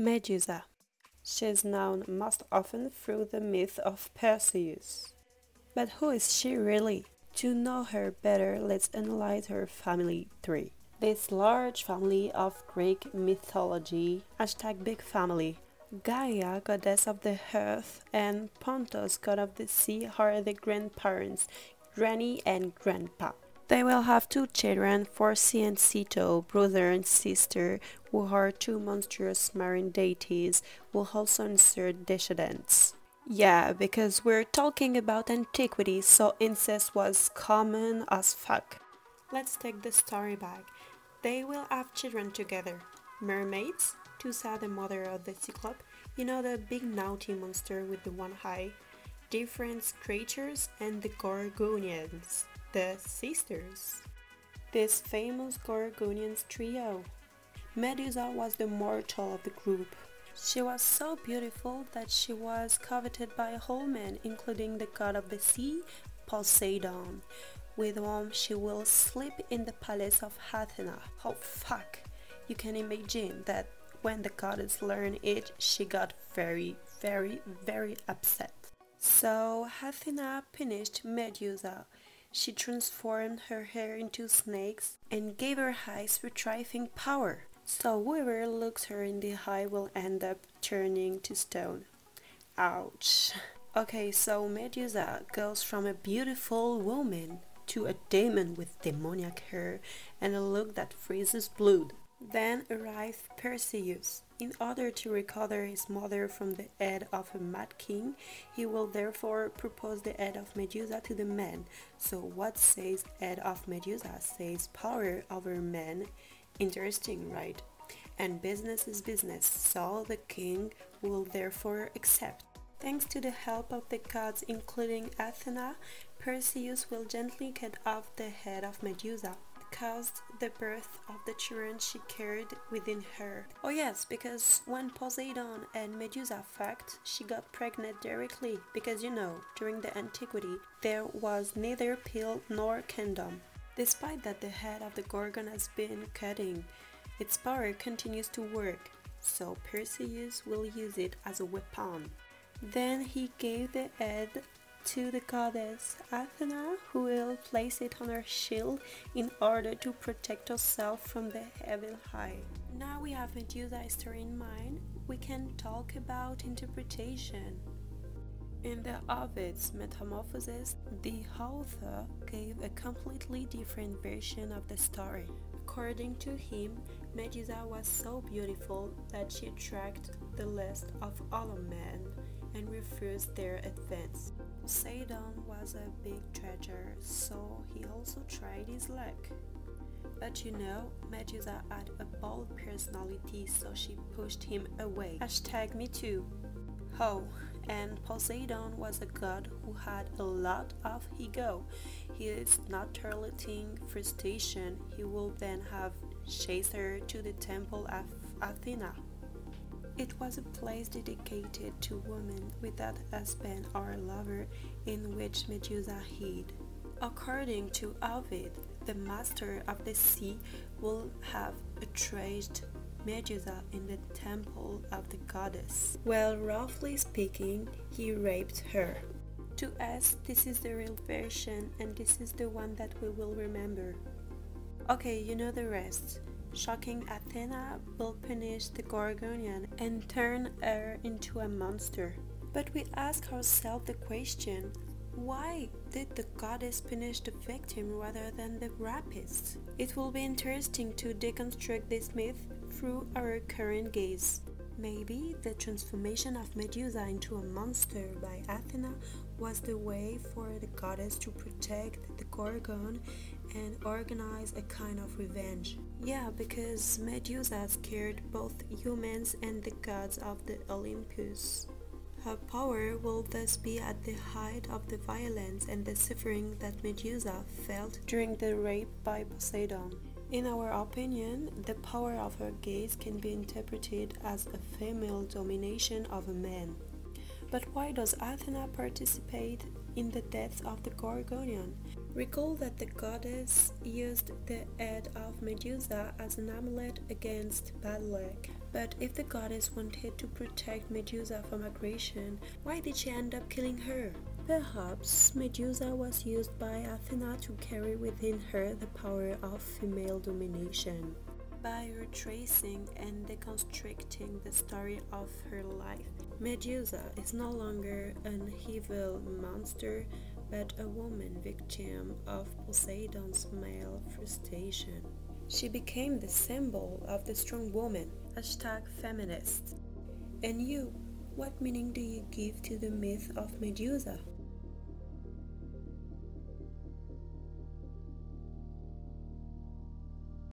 Medusa. She is known most often through the myth of Perseus. But who is she really? To know her better, let's analyze her family tree. This large family of Greek mythology, hashtag big family, Gaia, goddess of the earth, and Pontos, god of the sea, are the grandparents, granny and grandpa. They will have two children, Phorcys and Ceto, brother and sister, who are two monstrous marine deities who also insert descendants. Yeah, because we're talking about antiquity, so incest was common as fuck. Let's take the story back. They will have children together. Mermaids, Thoosa, the mother of the Cyclope, you know the big naughty monster with the one eye, different creatures, and the Gorgonians the sisters. This famous Gorgonians trio. Medusa was the mortal of the group. She was so beautiful that she was coveted by all men, including the god of the sea, Poseidon, with whom she will sleep in the palace of Athena. Oh fuck! You can imagine that when the goddess learned it, she got very, very, very upset. So Athena punished Medusa she transformed her hair into snakes and gave her eyes retrieving power. So whoever looks her in the eye will end up turning to stone. Ouch. Okay, so Medusa goes from a beautiful woman to a demon with demoniac hair and a look that freezes blood. Then arrives Perseus. In order to recover his mother from the head of a mad king, he will therefore propose the head of Medusa to the man. So what says head of Medusa says power over men. Interesting, right? And business is business, so the king will therefore accept. Thanks to the help of the gods including Athena, Perseus will gently cut off the head of Medusa caused the birth of the children she carried within her. Oh yes, because when Poseidon and Medusa fucked, she got pregnant directly because you know, during the antiquity, there was neither pill nor condom. Despite that the head of the Gorgon has been cutting, its power continues to work, so Perseus will use it as a weapon. Then he gave the head to the goddess Athena, who will place it on her shield in order to protect herself from the evil eye. Now we have Medusa history in mind, we can talk about interpretation. In the Ovid's Metamorphoses, the author gave a completely different version of the story. According to him, Medusa was so beautiful that she attracted the lust of all men and refused their advance. Poseidon was a big treasure, so he also tried his luck. But you know, Medusa had a bold personality, so she pushed him away. Hashtag me too. Oh, and Poseidon was a god who had a lot of ego. He is not tolerating frustration. He will then have chased her to the temple of Athena. It was a place dedicated to women without husband or lover in which Medusa hid. According to Ovid, the master of the sea will have outraged Medusa in the temple of the goddess. Well, roughly speaking, he raped her. To us, this is the real version and this is the one that we will remember. Okay, you know the rest shocking Athena will punish the Gorgonian and turn her into a monster. But we ask ourselves the question why did the goddess punish the victim rather than the rapist? It will be interesting to deconstruct this myth through our current gaze. Maybe the transformation of Medusa into a monster by Athena was the way for the goddess to protect the Gorgon and organize a kind of revenge. Yeah, because Medusa scared both humans and the gods of the Olympus. Her power will thus be at the height of the violence and the suffering that Medusa felt during the rape by Poseidon. In our opinion, the power of her gaze can be interpreted as a female domination of a man. But why does Athena participate in the death of the Gorgonian? Recall that the goddess used the head of Medusa as an amulet against bad luck. But if the goddess wanted to protect Medusa from aggression, why did she end up killing her? Perhaps Medusa was used by Athena to carry within her the power of female domination. By retracing and deconstructing the story of her life, Medusa is no longer an evil monster but a woman victim of Poseidon's male frustration. She became the symbol of the strong woman. Hashtag feminist. And you, what meaning do you give to the myth of Medusa?